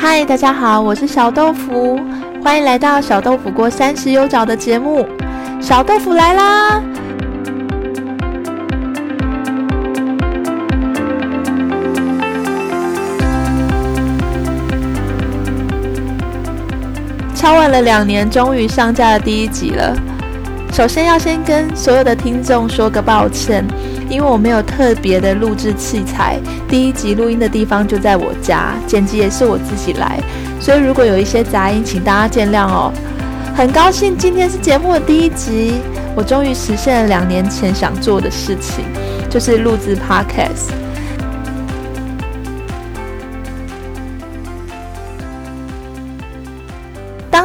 嗨，大家好，我是小豆腐，欢迎来到小豆腐过三十有找的节目。小豆腐来啦！敲完了两年，终于上架了第一集了。首先要先跟所有的听众说个抱歉，因为我没有特别的录制器材，第一集录音的地方就在我家，剪辑也是我自己来，所以如果有一些杂音，请大家见谅哦。很高兴今天是节目的第一集，我终于实现了两年前想做的事情，就是录制 Podcast。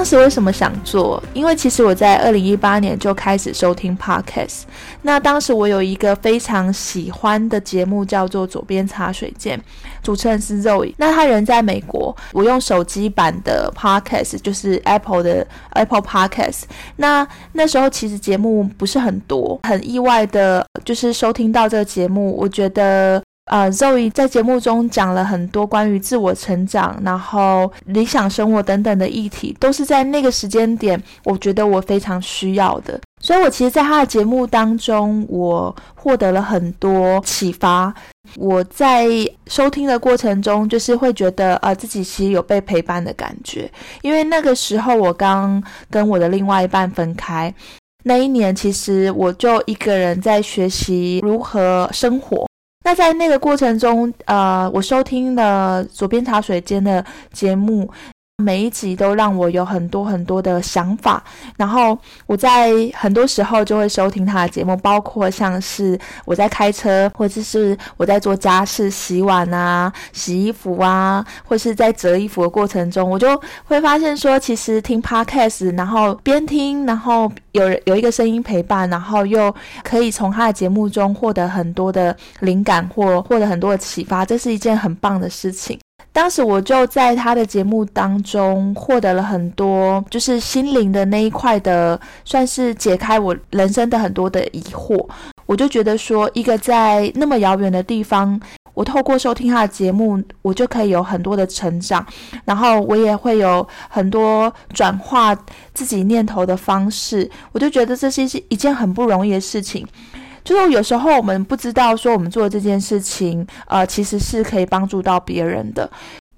当时为什么想做？因为其实我在二零一八年就开始收听 podcast。那当时我有一个非常喜欢的节目，叫做《左边茶水间》，主持人是 Zoe。那他人在美国，我用手机版的 podcast，就是 Apple 的 Apple Podcast。那那时候其实节目不是很多，很意外的，就是收听到这个节目，我觉得。呃，Zoe 在节目中讲了很多关于自我成长，然后理想生活等等的议题，都是在那个时间点，我觉得我非常需要的。所以，我其实，在他的节目当中，我获得了很多启发。我在收听的过程中，就是会觉得，呃，自己其实有被陪伴的感觉。因为那个时候，我刚跟我的另外一半分开，那一年，其实我就一个人在学习如何生活。那在那个过程中，呃，我收听了左边茶水间的节目。每一集都让我有很多很多的想法，然后我在很多时候就会收听他的节目，包括像是我在开车，或者是我在做家事、洗碗啊、洗衣服啊，或是在折衣服的过程中，我就会发现说，其实听 podcast，然后边听，然后有有一个声音陪伴，然后又可以从他的节目中获得很多的灵感或获得很多的启发，这是一件很棒的事情。当时我就在他的节目当中获得了很多，就是心灵的那一块的，算是解开我人生的很多的疑惑。我就觉得说，一个在那么遥远的地方，我透过收听他的节目，我就可以有很多的成长，然后我也会有很多转化自己念头的方式。我就觉得这是一件很不容易的事情。就是有时候我们不知道说我们做这件事情，呃，其实是可以帮助到别人的，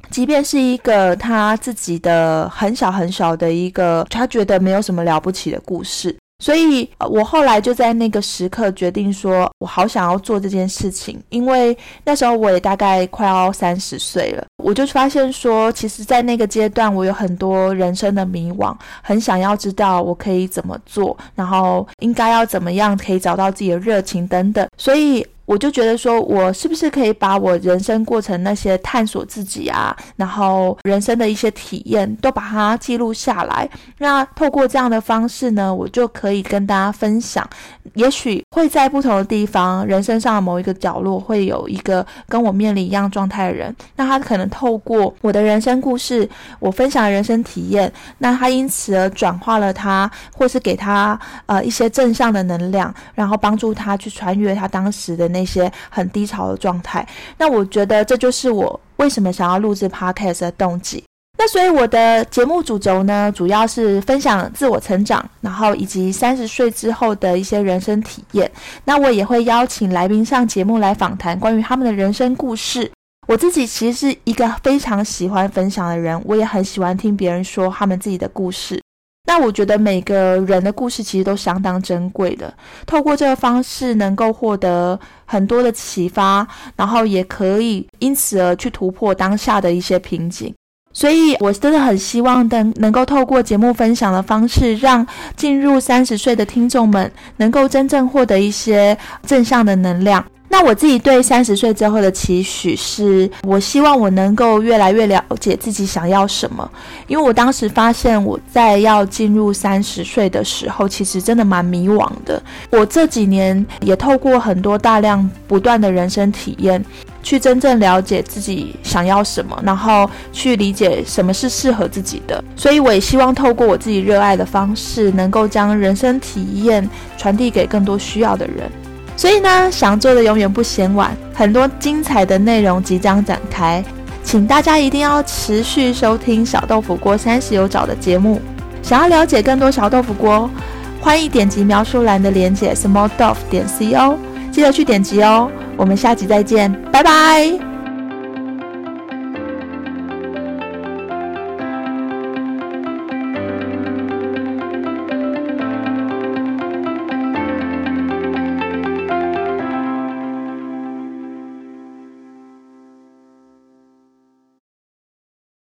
即便是一个他自己的很小很小的一个，他觉得没有什么了不起的故事。所以，我后来就在那个时刻决定说，我好想要做这件事情，因为那时候我也大概快要三十岁了，我就发现说，其实，在那个阶段，我有很多人生的迷惘，很想要知道我可以怎么做，然后应该要怎么样可以找到自己的热情等等，所以。我就觉得说，我是不是可以把我人生过程那些探索自己啊，然后人生的一些体验都把它记录下来？那透过这样的方式呢，我就可以跟大家分享。也许会在不同的地方，人生上的某一个角落，会有一个跟我面临一样状态的人。那他可能透过我的人生故事，我分享的人生体验，那他因此而转化了他，或是给他呃一些正向的能量，然后帮助他去穿越他当时的。那些很低潮的状态，那我觉得这就是我为什么想要录制 podcast 的动机。那所以我的节目主轴呢，主要是分享自我成长，然后以及三十岁之后的一些人生体验。那我也会邀请来宾上节目来访谈关于他们的人生故事。我自己其实是一个非常喜欢分享的人，我也很喜欢听别人说他们自己的故事。那我觉得每个人的故事其实都相当珍贵的，透过这个方式能够获得很多的启发，然后也可以因此而去突破当下的一些瓶颈。所以，我真的很希望能能够透过节目分享的方式，让进入三十岁的听众们能够真正获得一些正向的能量。那我自己对三十岁之后的期许是，我希望我能够越来越了解自己想要什么。因为我当时发现我在要进入三十岁的时候，其实真的蛮迷惘的。我这几年也透过很多大量不断的人生体验，去真正了解自己想要什么，然后去理解什么是适合自己的。所以我也希望透过我自己热爱的方式，能够将人生体验传递给更多需要的人。所以呢，想做的永远不嫌晚，很多精彩的内容即将展开。请大家一定要持续收听小豆腐锅三十有找的节目。想要了解更多小豆腐锅，欢迎点击描述栏的链接 small dove 点 co，记得去点击哦。我们下集再见，拜拜。